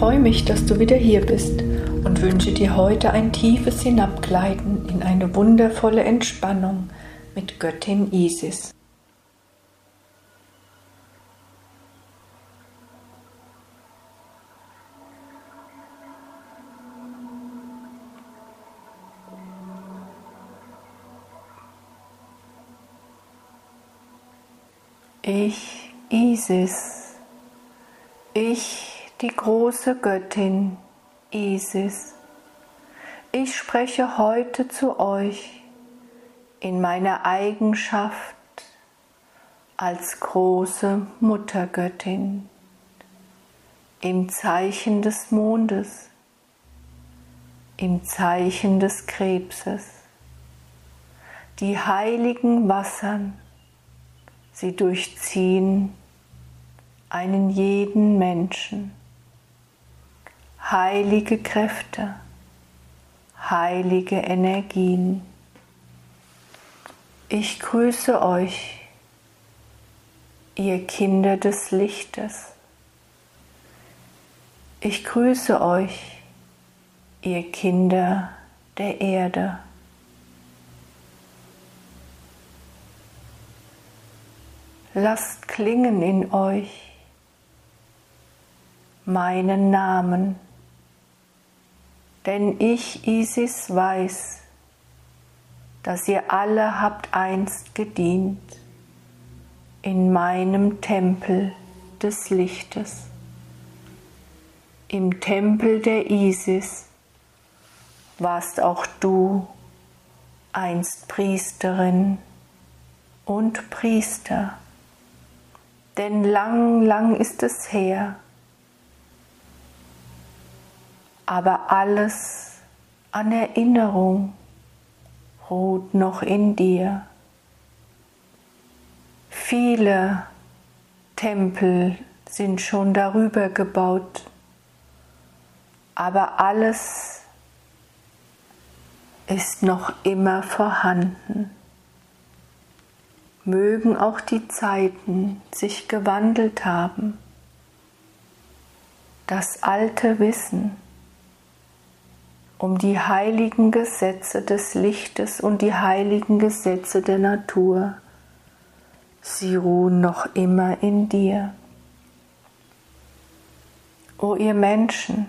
freue mich, dass du wieder hier bist und wünsche dir heute ein tiefes Hinabgleiten in eine wundervolle Entspannung mit Göttin Isis. Ich, Isis, ich, die große Göttin Isis, ich spreche heute zu euch in meiner Eigenschaft als große Muttergöttin. Im Zeichen des Mondes, im Zeichen des Krebses, die heiligen Wassern Sie durchziehen einen jeden Menschen. Heilige Kräfte, heilige Energien. Ich grüße euch, ihr Kinder des Lichtes. Ich grüße euch, ihr Kinder der Erde. lasst klingen in euch meinen Namen, denn ich, Isis, weiß, dass ihr alle habt einst gedient in meinem Tempel des Lichtes, im Tempel der Isis warst auch du einst Priesterin und Priester denn lang, lang ist es her. Aber alles an Erinnerung ruht noch in dir. Viele Tempel sind schon darüber gebaut, aber alles ist noch immer vorhanden mögen auch die Zeiten sich gewandelt haben. Das alte Wissen um die heiligen Gesetze des Lichtes und die heiligen Gesetze der Natur, sie ruhen noch immer in dir. O ihr Menschen,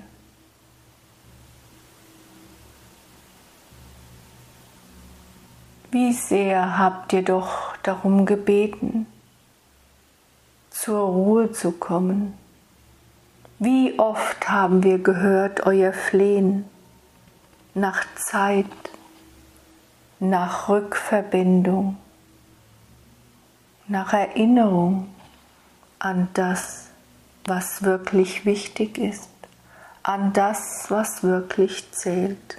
Wie sehr habt ihr doch darum gebeten, zur Ruhe zu kommen? Wie oft haben wir gehört euer Flehen nach Zeit, nach Rückverbindung, nach Erinnerung an das, was wirklich wichtig ist, an das, was wirklich zählt.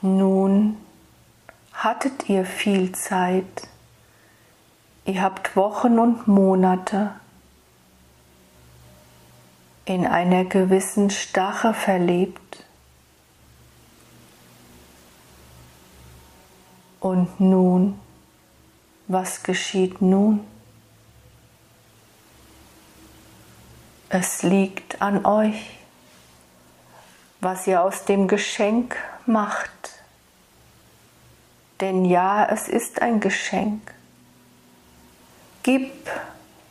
Nun hattet ihr viel Zeit. Ihr habt Wochen und Monate in einer gewissen Stache verlebt. Und nun, was geschieht nun? Es liegt an euch, was ihr aus dem Geschenk macht denn ja, es ist ein Geschenk. Gib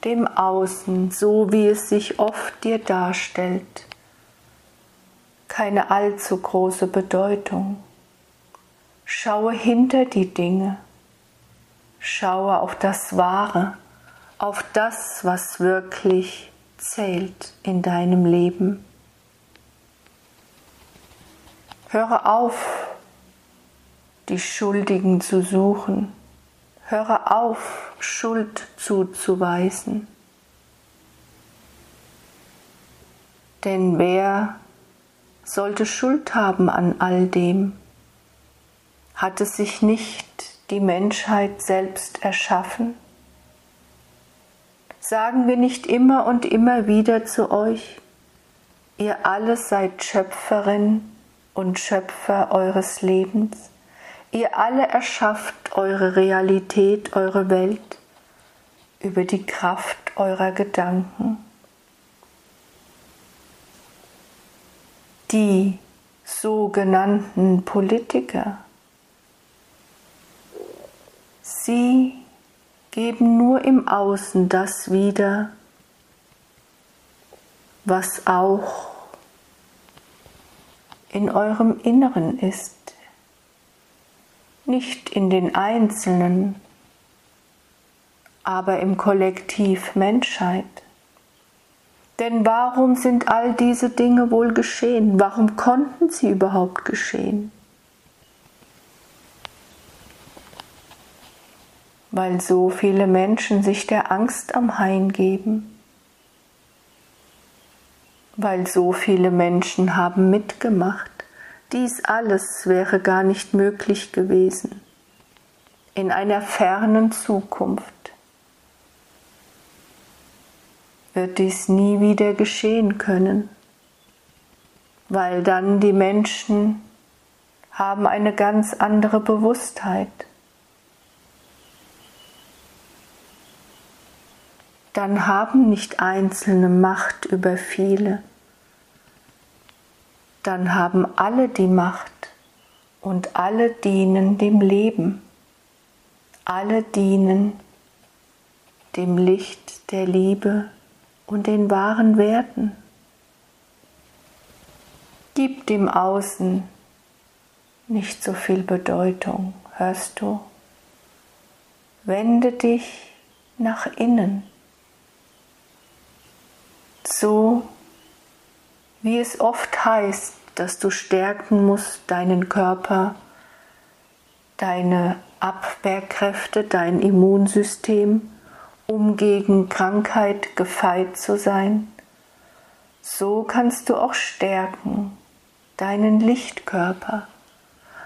dem Außen, so wie es sich oft dir darstellt, keine allzu große Bedeutung. Schaue hinter die Dinge, schaue auf das Wahre, auf das, was wirklich zählt in deinem Leben. Höre auf, die Schuldigen zu suchen. Höre auf, Schuld zuzuweisen. Denn wer sollte Schuld haben an all dem? Hat es sich nicht die Menschheit selbst erschaffen? Sagen wir nicht immer und immer wieder zu euch, ihr alle seid Schöpferin und Schöpfer eures Lebens? Ihr alle erschafft eure Realität, eure Welt über die Kraft eurer Gedanken. Die sogenannten Politiker, sie geben nur im Außen das wieder, was auch in eurem Inneren ist nicht in den Einzelnen, aber im Kollektiv Menschheit. Denn warum sind all diese Dinge wohl geschehen? Warum konnten sie überhaupt geschehen? Weil so viele Menschen sich der Angst am Hain geben. Weil so viele Menschen haben mitgemacht. Dies alles wäre gar nicht möglich gewesen. In einer fernen Zukunft wird dies nie wieder geschehen können, weil dann die Menschen haben eine ganz andere Bewusstheit. Dann haben nicht Einzelne Macht über viele, dann haben alle die Macht und alle dienen dem Leben, alle dienen dem Licht der Liebe und den wahren Werten. Gib dem Außen nicht so viel Bedeutung, hörst du? Wende dich nach innen, so wie es oft heißt, dass du stärken musst deinen Körper, deine Abwehrkräfte, dein Immunsystem, um gegen Krankheit gefeit zu sein, so kannst du auch stärken deinen Lichtkörper.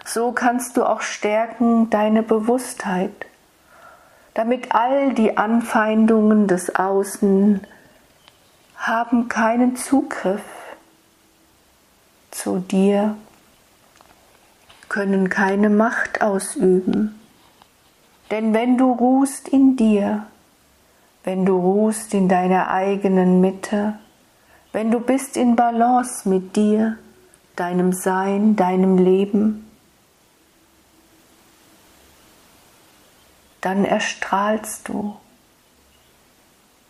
So kannst du auch stärken deine Bewusstheit, damit all die Anfeindungen des Außen haben keinen Zugriff zu dir, können keine Macht ausüben. Denn wenn du ruhst in dir, wenn du ruhst in deiner eigenen Mitte, wenn du bist in Balance mit dir, deinem Sein, deinem Leben, dann erstrahlst du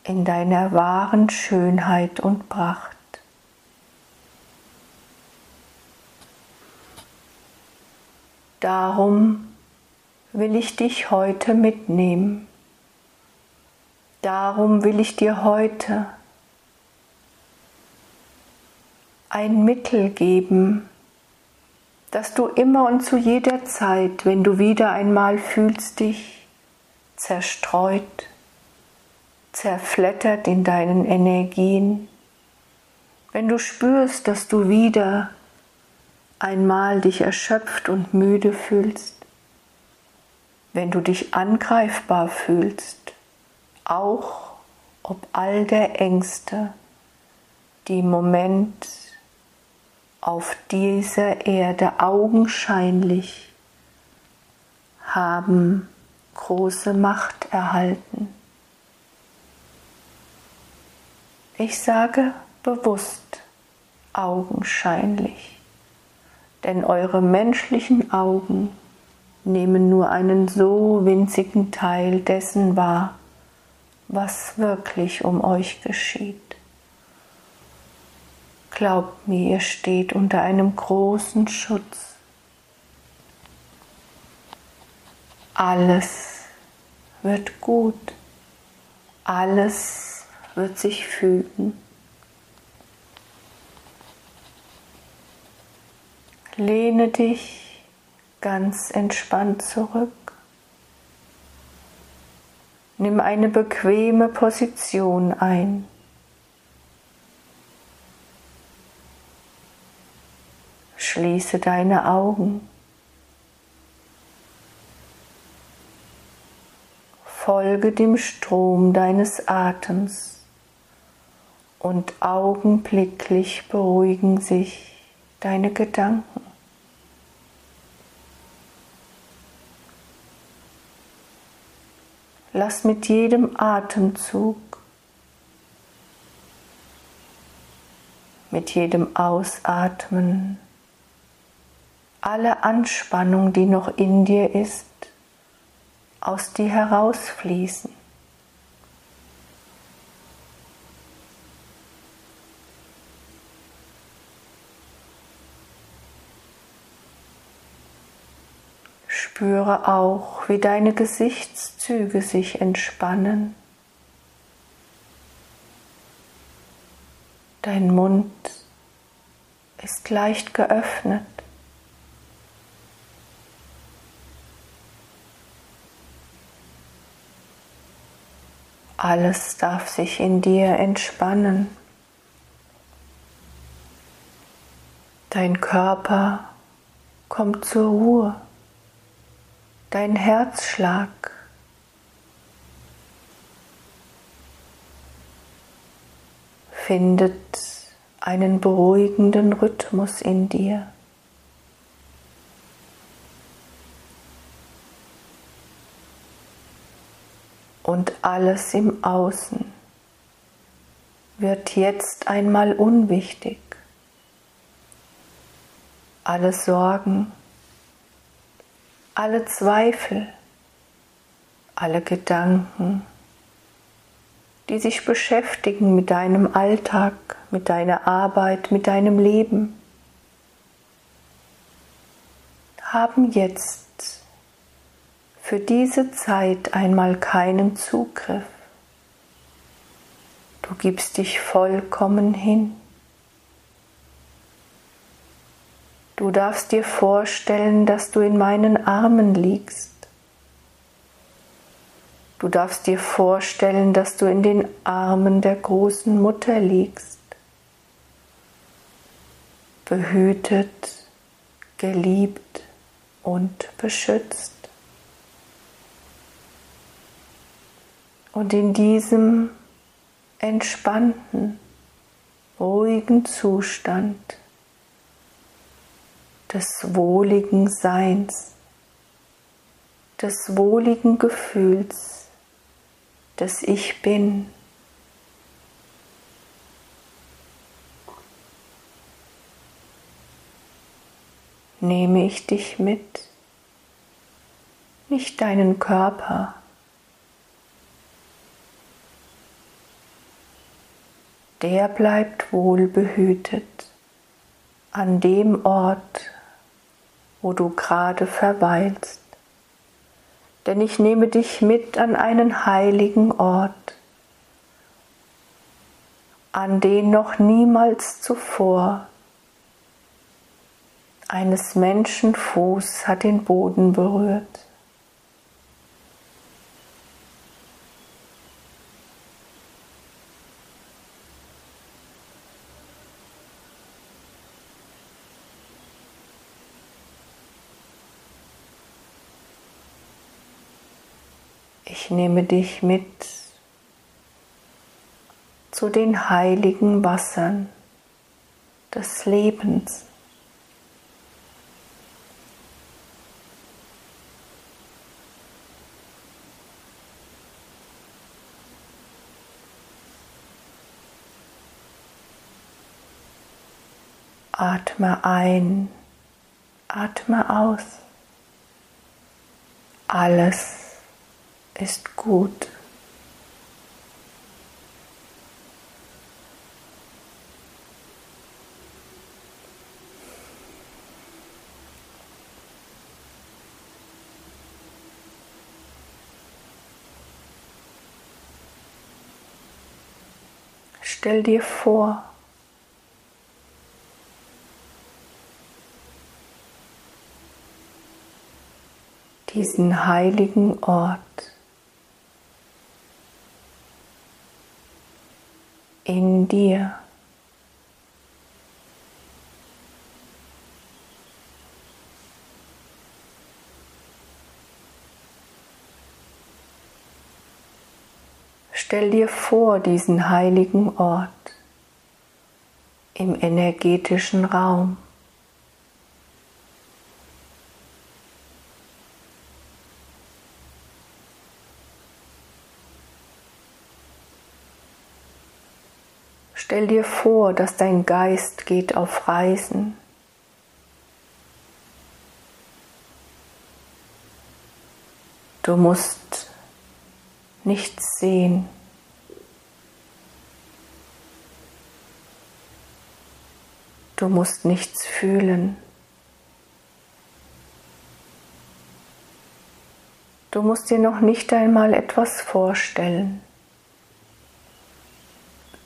in deiner wahren Schönheit und Pracht. Darum will ich dich heute mitnehmen. Darum will ich dir heute ein Mittel geben, dass du immer und zu jeder Zeit, wenn du wieder einmal fühlst dich zerstreut, zerflettert in deinen Energien, wenn du spürst, dass du wieder einmal dich erschöpft und müde fühlst, wenn du dich angreifbar fühlst, auch ob all der Ängste, die im Moment auf dieser Erde augenscheinlich haben große Macht erhalten. Ich sage bewusst augenscheinlich, denn eure menschlichen Augen nehmen nur einen so winzigen Teil dessen wahr, was wirklich um euch geschieht. Glaubt mir, ihr steht unter einem großen Schutz. Alles wird gut, alles wird sich fügen. Lehne dich ganz entspannt zurück. Nimm eine bequeme Position ein. Schließe deine Augen. Folge dem Strom deines Atems und augenblicklich beruhigen sich deine Gedanken. Lass mit jedem Atemzug, mit jedem Ausatmen alle Anspannung, die noch in dir ist, aus dir herausfließen. Spüre auch, wie deine Gesichtszüge sich entspannen. Dein Mund ist leicht geöffnet. Alles darf sich in dir entspannen. Dein Körper kommt zur Ruhe. Dein Herzschlag findet einen beruhigenden Rhythmus in dir. Und alles im Außen wird jetzt einmal unwichtig. Alle Sorgen, alle Zweifel, alle Gedanken, die sich beschäftigen mit deinem Alltag, mit deiner Arbeit, mit deinem Leben, haben jetzt für diese Zeit einmal keinen Zugriff. Du gibst dich vollkommen hin. Du darfst dir vorstellen, dass du in meinen Armen liegst. Du darfst dir vorstellen, dass du in den Armen der großen Mutter liegst, behütet, geliebt und beschützt. Und in diesem entspannten, ruhigen Zustand des wohligen Seins, des wohligen Gefühls, dass ich bin. Nehme ich dich mit, nicht deinen Körper. Der bleibt wohlbehütet an dem Ort, wo du gerade verweilst denn ich nehme dich mit an einen heiligen Ort, an den noch niemals zuvor eines Menschen Fuß hat den Boden berührt. Ich nehme dich mit zu den heiligen Wassern des Lebens. Atme ein, atme aus. Alles ist gut. Stell dir vor, diesen heiligen Ort. In dir. Stell dir vor diesen heiligen Ort im energetischen Raum. Stell dir vor, dass dein Geist geht auf Reisen. Du musst nichts sehen. Du musst nichts fühlen. Du musst dir noch nicht einmal etwas vorstellen.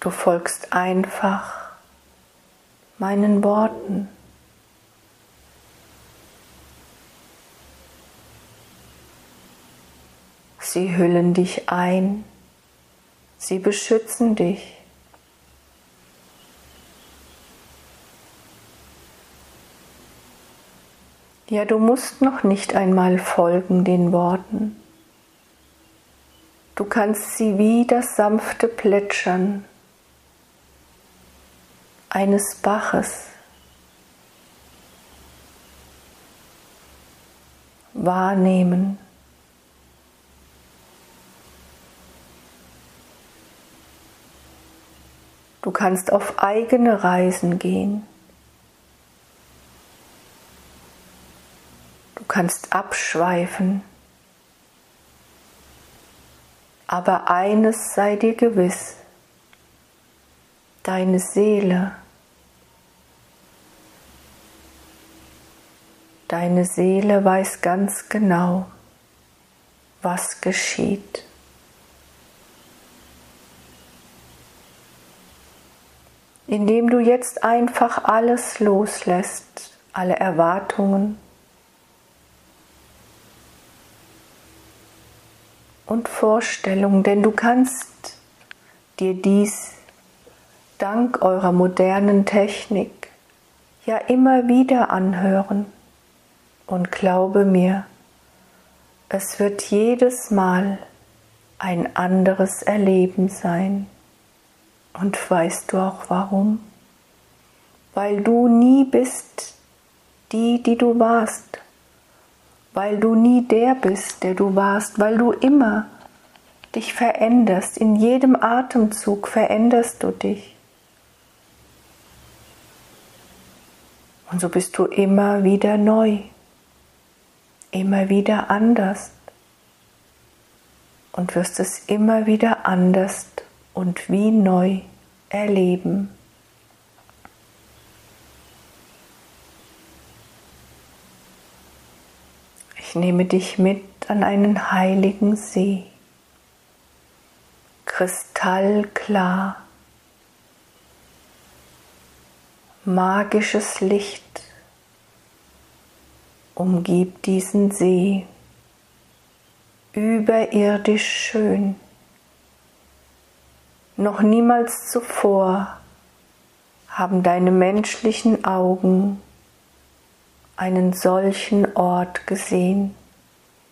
Du folgst einfach meinen Worten. Sie hüllen dich ein, sie beschützen dich. Ja, du musst noch nicht einmal folgen den Worten. Du kannst sie wie das sanfte Plätschern eines Baches wahrnehmen. Du kannst auf eigene Reisen gehen. Du kannst abschweifen. Aber eines sei dir gewiss, deine Seele Deine Seele weiß ganz genau, was geschieht. Indem du jetzt einfach alles loslässt, alle Erwartungen und Vorstellungen, denn du kannst dir dies dank eurer modernen Technik ja immer wieder anhören. Und glaube mir, es wird jedes Mal ein anderes Erleben sein. Und weißt du auch warum? Weil du nie bist die, die du warst. Weil du nie der bist, der du warst. Weil du immer dich veränderst. In jedem Atemzug veränderst du dich. Und so bist du immer wieder neu. Immer wieder anders. Und wirst es immer wieder anders und wie neu erleben. Ich nehme dich mit an einen heiligen See, kristallklar, magisches Licht umgibt diesen See, überirdisch schön. Noch niemals zuvor haben deine menschlichen Augen einen solchen Ort gesehen,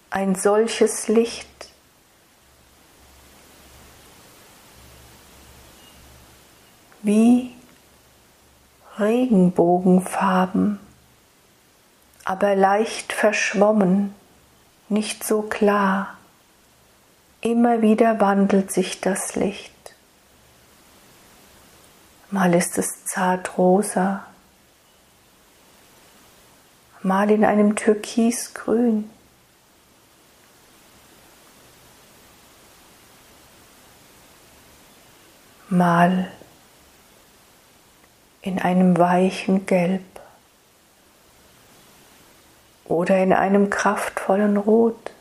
ein solches Licht. Wie Regenbogenfarben aber leicht verschwommen, nicht so klar. Immer wieder wandelt sich das Licht. Mal ist es zart rosa, mal in einem türkisgrün. Mal in einem weichen Gelb oder in einem kraftvollen Rot.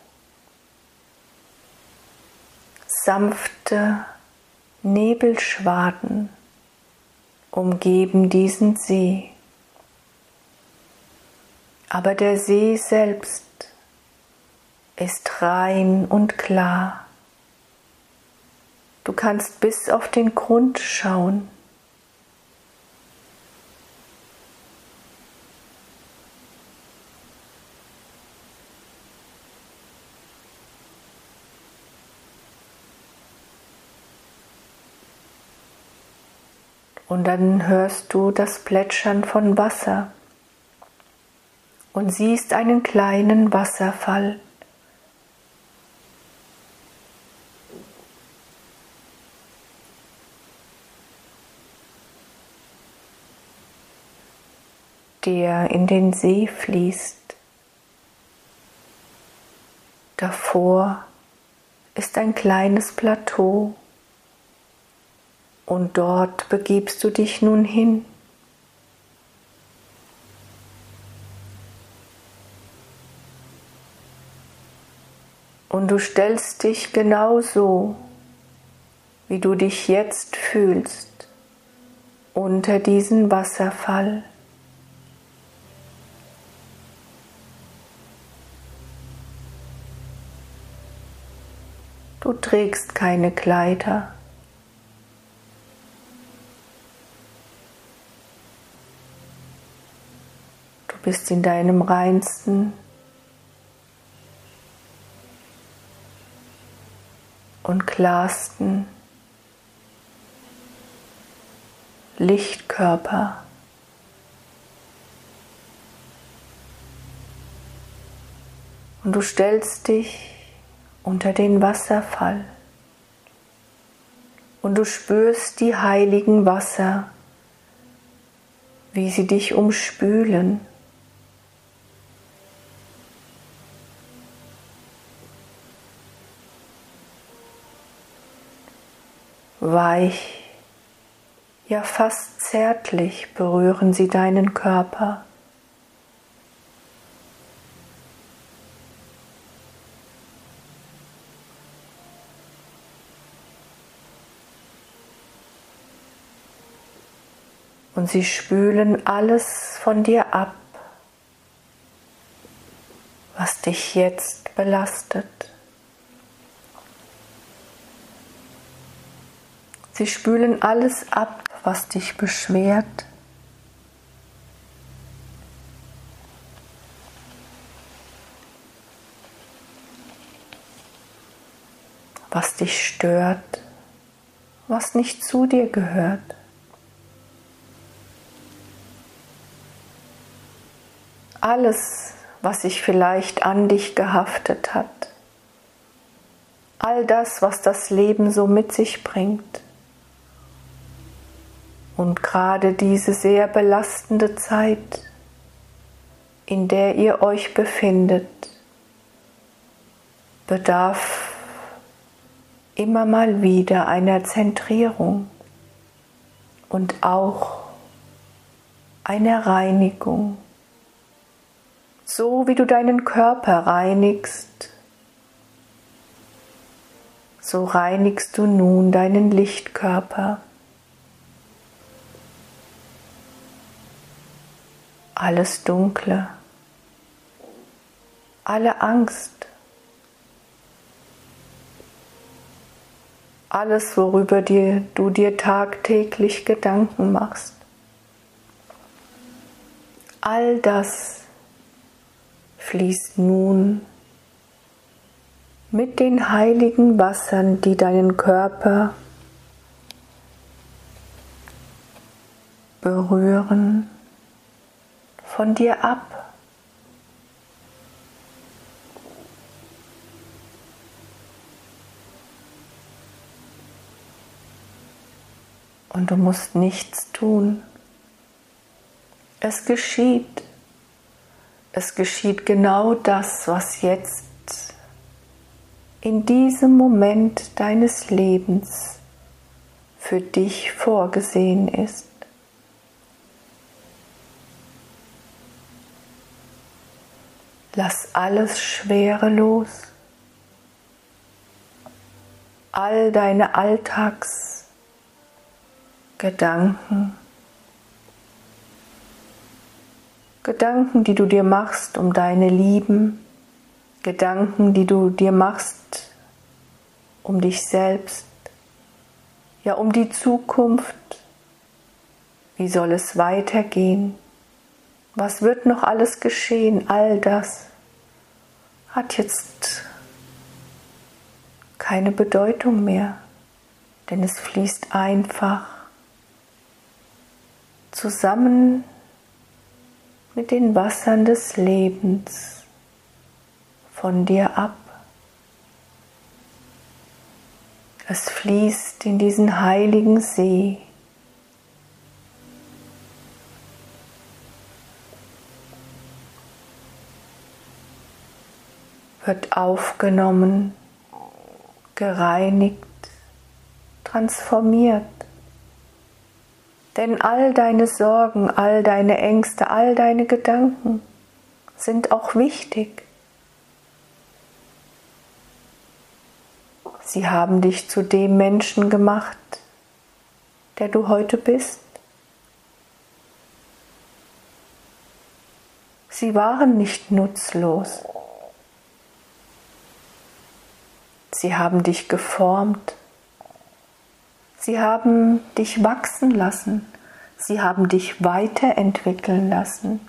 Sanfte Nebelschwaden umgeben diesen See. Aber der See selbst ist rein und klar. Du kannst bis auf den Grund schauen. Und dann hörst du das Plätschern von Wasser und siehst einen kleinen Wasserfall. der in den See fließt. Davor ist ein kleines Plateau und dort begibst du dich nun hin. Und du stellst dich genauso, wie du dich jetzt fühlst, unter diesen Wasserfall. Du trägst keine Kleider. Bist in deinem reinsten und klarsten Lichtkörper. Und du stellst dich unter den Wasserfall und du spürst die heiligen Wasser, wie sie dich umspülen. Weich, ja fast zärtlich berühren sie deinen Körper. und sie spülen alles von dir ab, was dich jetzt belastet. Sie spülen alles ab, was dich beschwert. was dich stört, was nicht zu dir gehört. alles, was sich vielleicht an dich gehaftet hat, all das, was das Leben so mit sich bringt. Und gerade diese sehr belastende Zeit, in der ihr euch befindet, bedarf immer mal wieder einer Zentrierung und auch einer Reinigung so wie du deinen Körper reinigst, so reinigst du nun deinen Lichtkörper. Alles Dunkle, alle Angst, alles, worüber dir, du dir tagtäglich Gedanken machst. All das fließt nun mit den heiligen Wassern, die deinen Körper berühren, von dir ab. Und du musst nichts tun. Es geschieht. Es geschieht genau das, was jetzt in diesem Moment deines Lebens für dich vorgesehen ist. Lass alles Schwere los, all deine Alltagsgedanken Gedanken, die du dir machst um deine Lieben, Gedanken, die du dir machst um dich selbst, ja um die Zukunft. Wie soll es weitergehen? Was wird noch alles geschehen? All das hat jetzt keine Bedeutung mehr, denn es fließt einfach zusammen mit den Wassern des Lebens von dir ab. Es fließt in diesen heiligen See. Wird aufgenommen, gereinigt, transformiert. Denn all deine Sorgen, all deine Ängste, all deine Gedanken sind auch wichtig. Sie haben dich zu dem Menschen gemacht, der du heute bist. Sie waren nicht nutzlos. Sie haben dich geformt. Sie haben dich wachsen lassen. Sie haben dich weiterentwickeln lassen.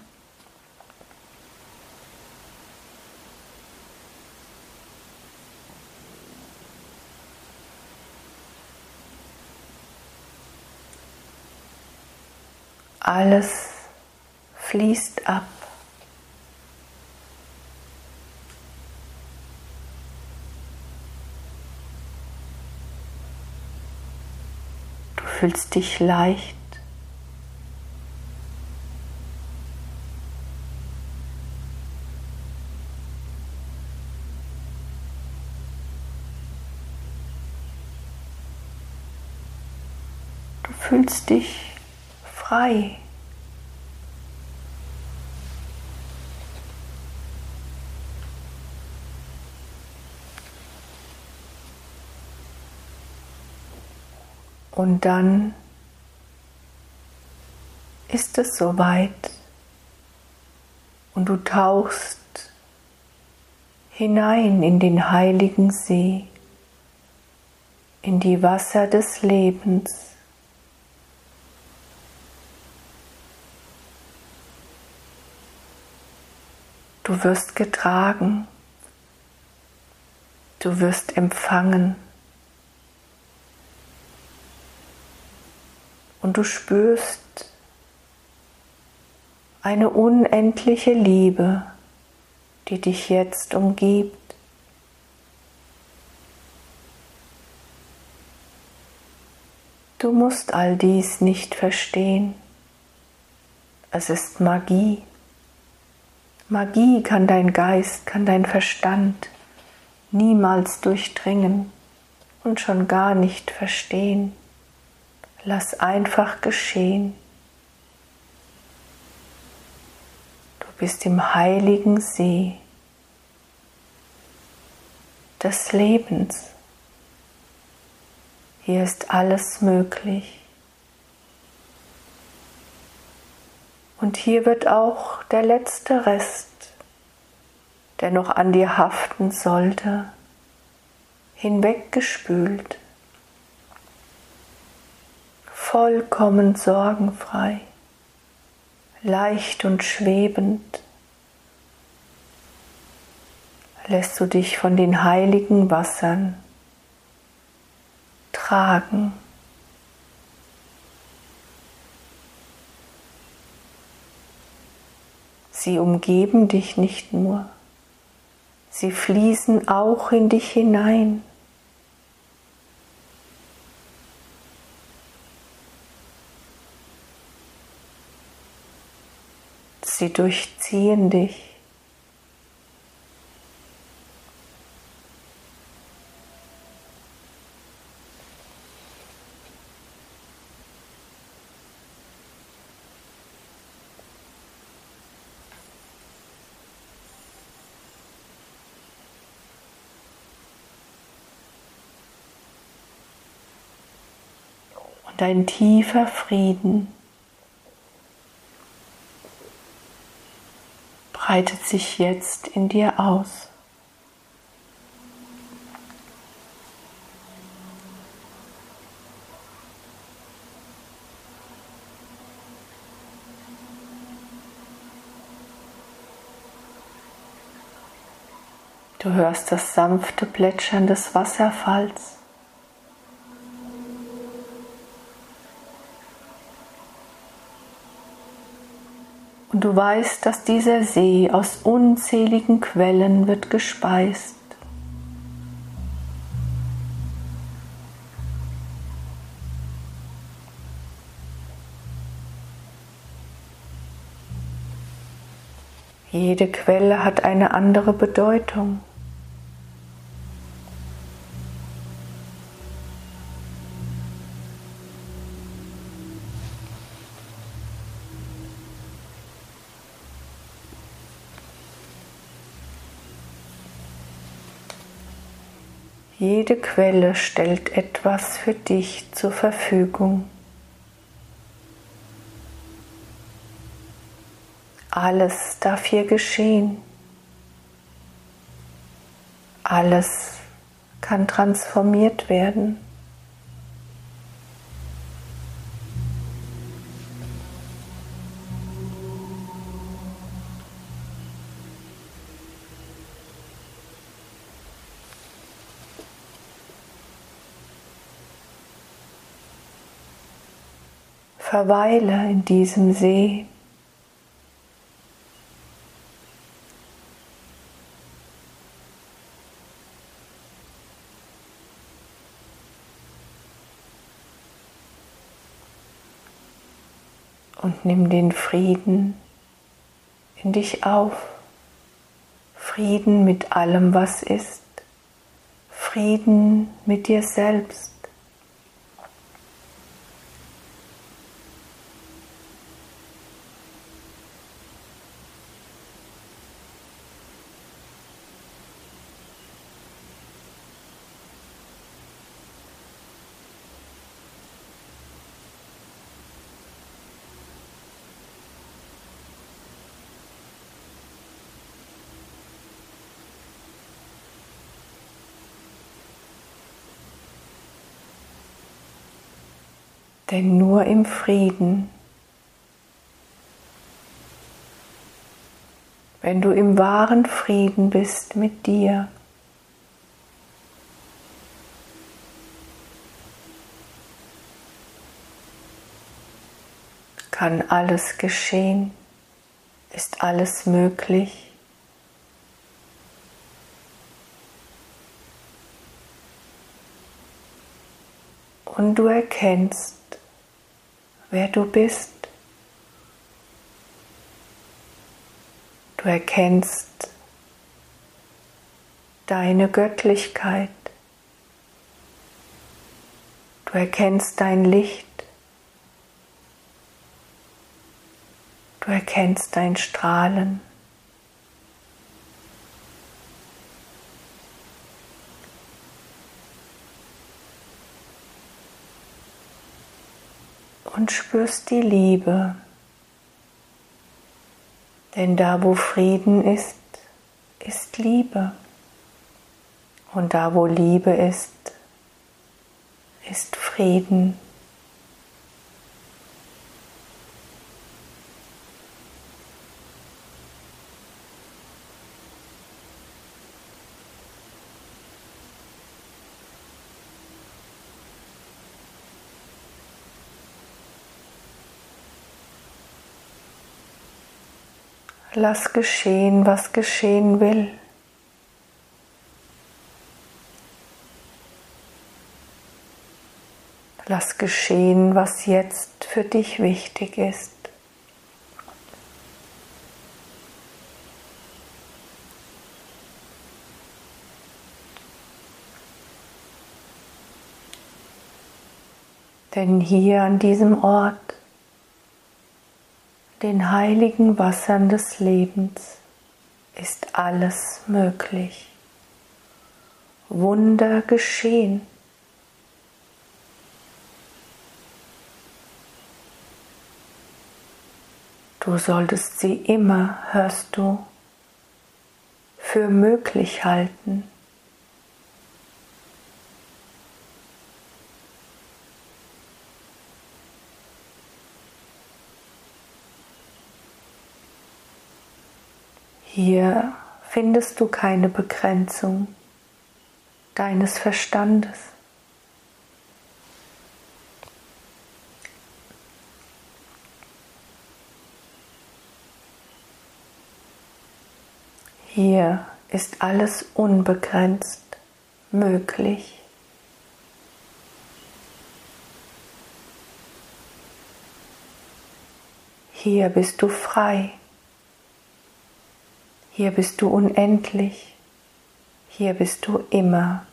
Alles fließt ab. Fühlst dich leicht. Du fühlst dich frei. Und dann ist es soweit. Und du tauchst hinein in den heiligen See, in die Wasser des Lebens. Du wirst getragen, du wirst empfangen und du spürst eine unendliche Liebe, die dich jetzt umgibt. Du musst all dies nicht verstehen. Es ist Magie. Magie kann dein Geist, kann dein Verstand niemals durchdringen und schon gar nicht verstehen. Lass einfach geschehen. Du bist im heiligen See des Lebens. Hier ist alles möglich. Und hier wird auch der letzte Rest, der noch an dir haften sollte, hinweggespült, vollkommen sorgenfrei, leicht und schwebend, lässt du dich von den heiligen Wassern tragen. Sie umgeben dich nicht nur, sie fließen auch in dich hinein. Sie durchziehen dich. dein tiefer Frieden breitet sich jetzt in dir aus. Du hörst das sanfte Plätschern des Wasserfalls. Und du weißt, dass dieser See aus unzähligen Quellen wird gespeist. Jede Quelle hat eine andere Bedeutung. Jede Quelle stellt etwas für dich zur Verfügung. Alles darf hier geschehen. Alles kann transformiert werden. Verweile in diesem See. Und nimm den Frieden in dich auf. Frieden mit allem, was ist. Frieden mit dir selbst. Denn nur im Frieden, wenn du im wahren Frieden bist mit dir, kann alles geschehen, ist alles möglich. Und du erkennst, wer du bist. Du erkennst deine Göttlichkeit. Du erkennst dein Licht. Du erkennst dein Strahlen. Und spürst die Liebe. Denn da, wo Frieden ist, ist Liebe. Und da, wo Liebe ist, ist Frieden. Lass geschehen, was geschehen will. Lass geschehen, was jetzt für dich wichtig ist. Denn hier an diesem Ort den heiligen Wassern des Lebens ist alles möglich. Wunder geschehen. Du solltest sie immer, hörst du, für möglich halten. Hier findest du keine Begrenzung deines Verstandes. Hier ist alles unbegrenzt möglich. Hier bist du frei. Hier bist du unendlich. Hier bist du immer.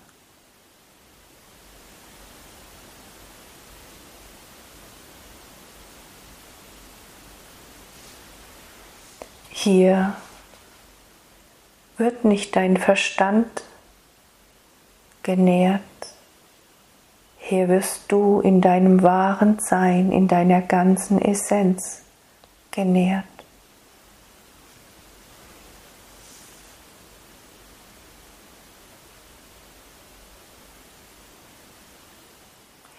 Hier wird nicht dein Verstand genährt. Hier wirst du in deinem wahren Sein, in deiner ganzen Essenz genährt.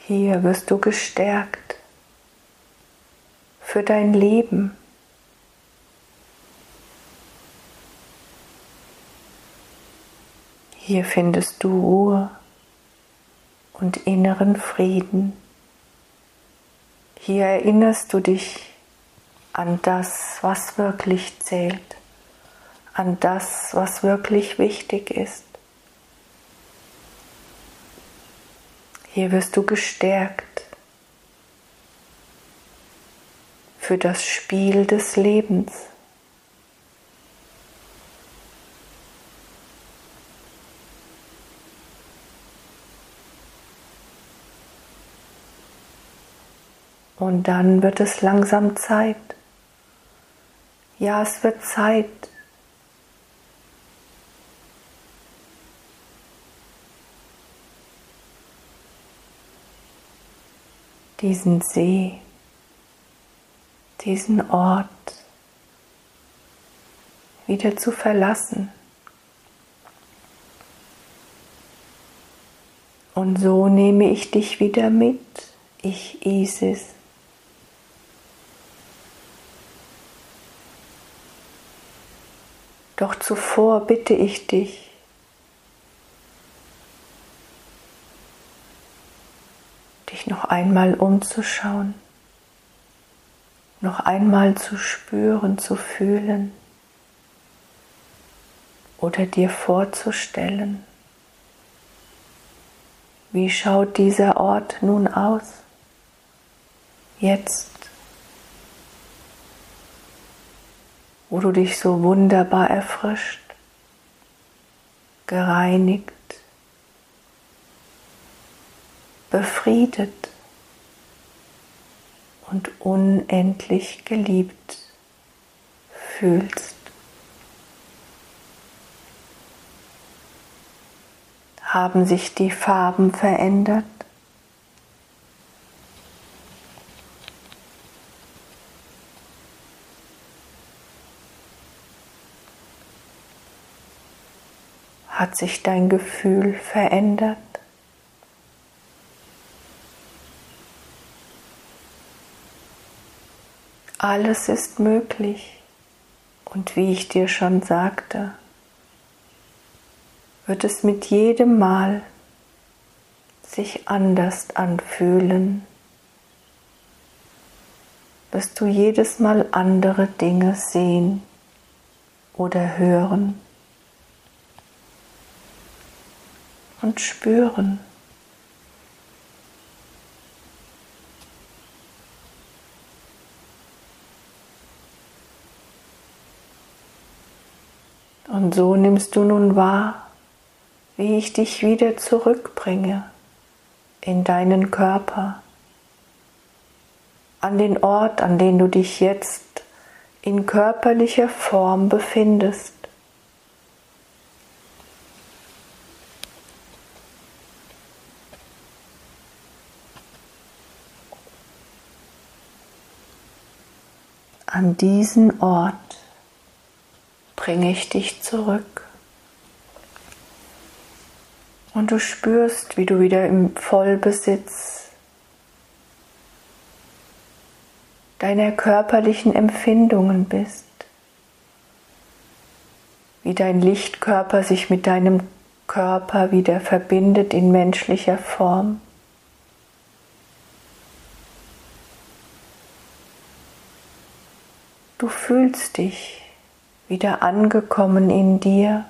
Hier wirst du gestärkt für dein Leben. Hier findest du Ruhe und inneren Frieden. Hier erinnerst du dich an das, was wirklich zählt, an das, was wirklich wichtig ist. Hier wirst du gestärkt für das Spiel des Lebens. Und dann wird es langsam Zeit. Ja, es wird Zeit, diesen See, diesen Ort wieder zu verlassen. Und so nehme ich dich wieder mit, ich Isis. Doch zuvor bitte ich dich, noch einmal umzuschauen, noch einmal zu spüren, zu fühlen oder dir vorzustellen, wie schaut dieser Ort nun aus, jetzt, wo du dich so wunderbar erfrischt, gereinigt, befriedet und unendlich geliebt fühlst. Haben sich die Farben verändert? Hat sich dein Gefühl verändert? Alles ist möglich. Und wie ich dir schon sagte, wird es mit jedem Mal sich anders anfühlen, wirst du jedes Mal andere Dinge sehen oder hören und spüren. Und so nimmst du nun wahr, wie ich dich wieder zurückbringe in deinen Körper, an den Ort, an den du dich jetzt in körperlicher Form befindest. An diesen Ort bringe ich dich zurück. Und du spürst, wie du wieder im Vollbesitz deiner körperlichen Empfindungen bist, wie dein Lichtkörper sich mit deinem Körper wieder verbindet in menschlicher Form. Du fühlst dich wieder angekommen in dir.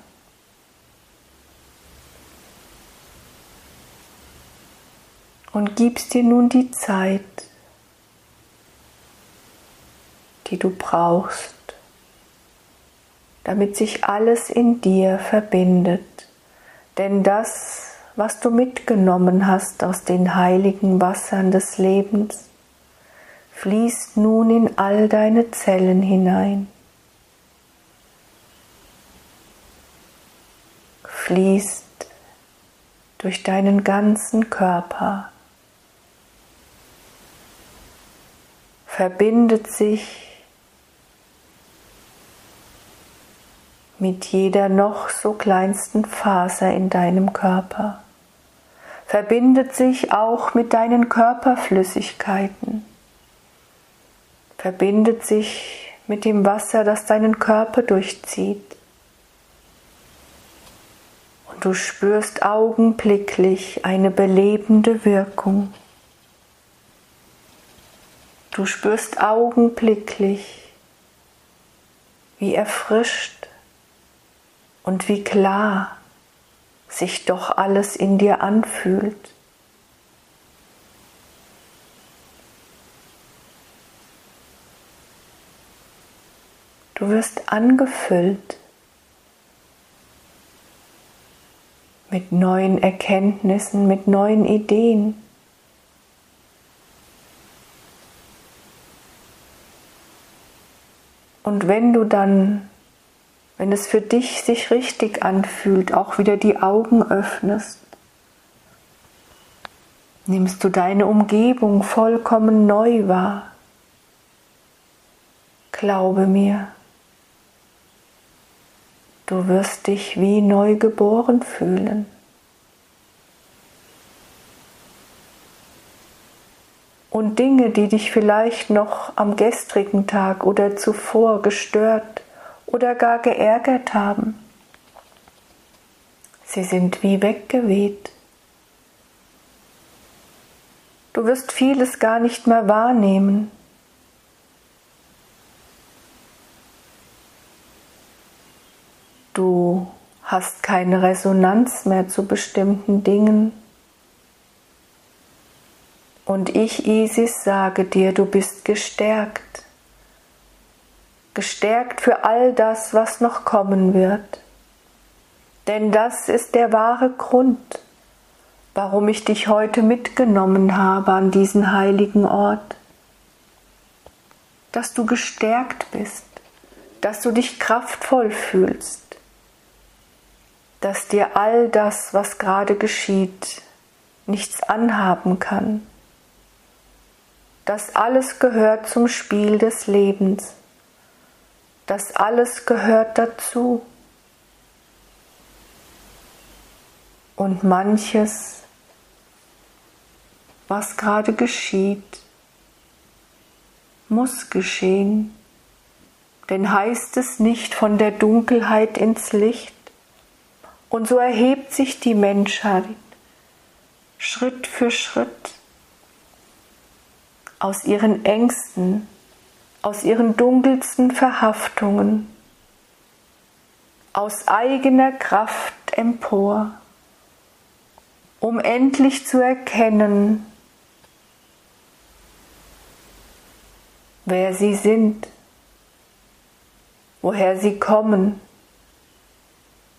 Und gibst dir nun die Zeit, die du brauchst, damit sich alles in dir verbindet. Denn das, was du mitgenommen hast aus den heiligen Wassern des Lebens, fließt nun in all deine Zellen hinein. Fließt durch deinen ganzen Körper. Verbindet sich mit jeder noch so kleinsten Faser in deinem Körper. Verbindet sich auch mit deinen Körperflüssigkeiten. Verbindet sich mit dem Wasser, das deinen Körper durchzieht. Du spürst augenblicklich eine belebende Wirkung. Du spürst augenblicklich, wie erfrischt und wie klar sich doch alles in dir anfühlt. Du wirst angefüllt mit neuen Erkenntnissen, mit neuen Ideen. Und wenn du dann wenn es für dich sich richtig anfühlt, auch wieder die Augen öffnest, nimmst du deine Umgebung vollkommen neu wahr. Glaube mir, du wirst dich wie neu geboren fühlen. Und Dinge, die dich vielleicht noch am gestrigen Tag oder zuvor gestört oder gar geärgert haben. Sie sind wie weggeweht. Du wirst vieles gar nicht mehr wahrnehmen. Du hast keine Resonanz mehr zu bestimmten Dingen. Und ich, Isis, sage dir, du bist gestärkt gestärkt für all das, was noch kommen wird. Denn das ist der wahre Grund, warum ich dich heute mitgenommen habe an diesen heiligen Ort. Dass du gestärkt bist, dass du dich kraftvoll fühlst, dass dir all das, was gerade geschieht, nichts anhaben kann. Das alles gehört zum Spiel des Lebens. Das alles gehört dazu. Und manches, was gerade geschieht, muss geschehen. Denn heißt es nicht von der Dunkelheit ins Licht? Und so erhebt sich die Menschheit Schritt für Schritt aus ihren Ängsten, aus ihren dunkelsten Verhaftungen, aus eigener Kraft empor, um endlich zu erkennen, wer sie sind, woher sie kommen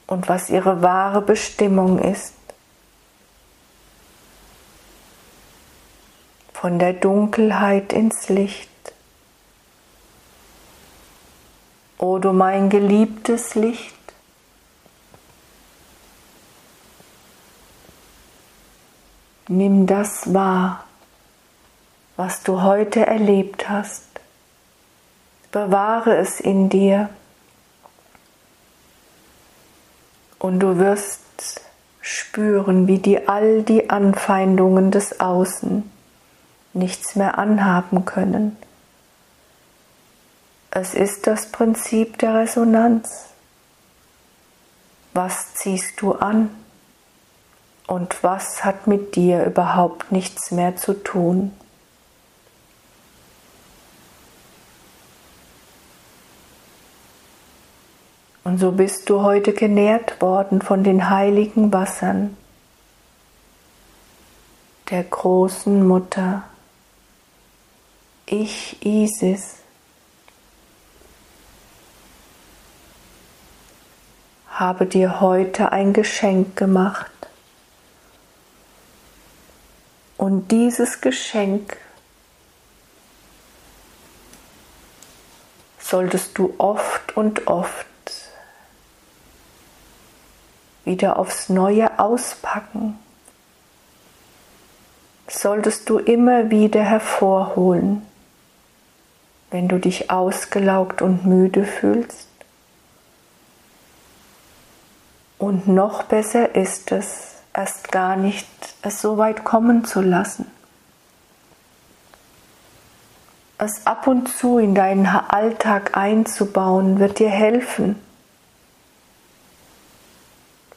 und was ihre wahre Bestimmung ist. Von der Dunkelheit ins Licht. O du mein geliebtes Licht, nimm das wahr, was du heute erlebt hast. Bewahre es in dir und du wirst spüren, wie die all die Anfeindungen des Außen nichts mehr anhaben können es ist das Prinzip der Resonanz. Was ziehst du an und was hat mit dir überhaupt nichts mehr zu tun? Und so bist du heute genährt worden von den heiligen Wassern der großen Mutter. Ich, Isis, habe dir heute ein Geschenk gemacht. Und dieses Geschenk solltest du oft und oft wieder aufs Neue auspacken solltest du immer wieder hervorholen, wenn du dich ausgelaugt und müde fühlst. Und noch besser ist es, erst gar nicht es so weit kommen zu lassen. Es ab und zu in deinen Alltag einzubauen, wird dir helfen.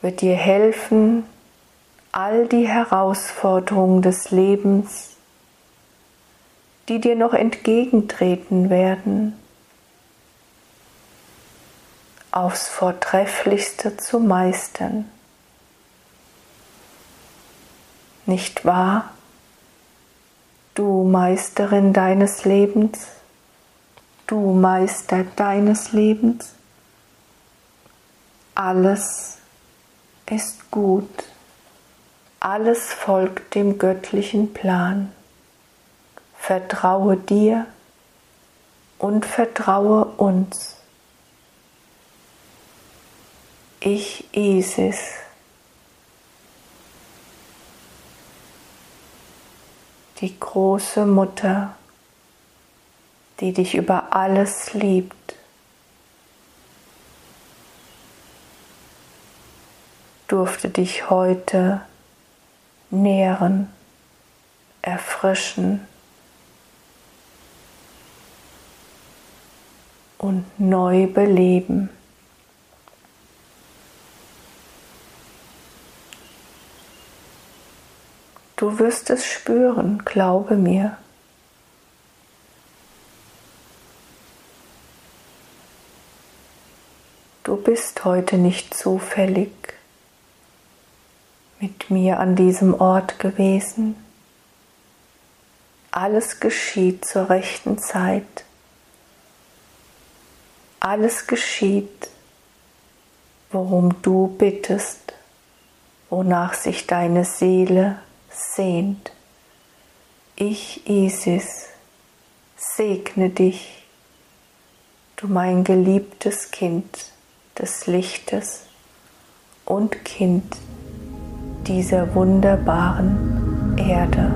Wird dir helfen, all die Herausforderungen des Lebens, die dir noch entgegentreten werden, aufs Vortrefflichste zu meistern. Nicht wahr? Du Meisterin deines Lebens, du Meister deines Lebens, alles ist gut, alles folgt dem göttlichen Plan. Vertraue dir und vertraue uns. Ich Isis. Die große Mutter, die dich über alles liebt. Durfte dich heute nähren, erfrischen und neu beleben. Du wirst es spüren, glaube mir. Du bist heute nicht zufällig mit mir an diesem Ort gewesen. Alles geschieht zur rechten Zeit. Alles geschieht, worum du bittest, wonach sich deine Seele sehnt. Ich, Isis, segne dich, du mein geliebtes Kind des Lichtes und Kind dieser wunderbaren Erde.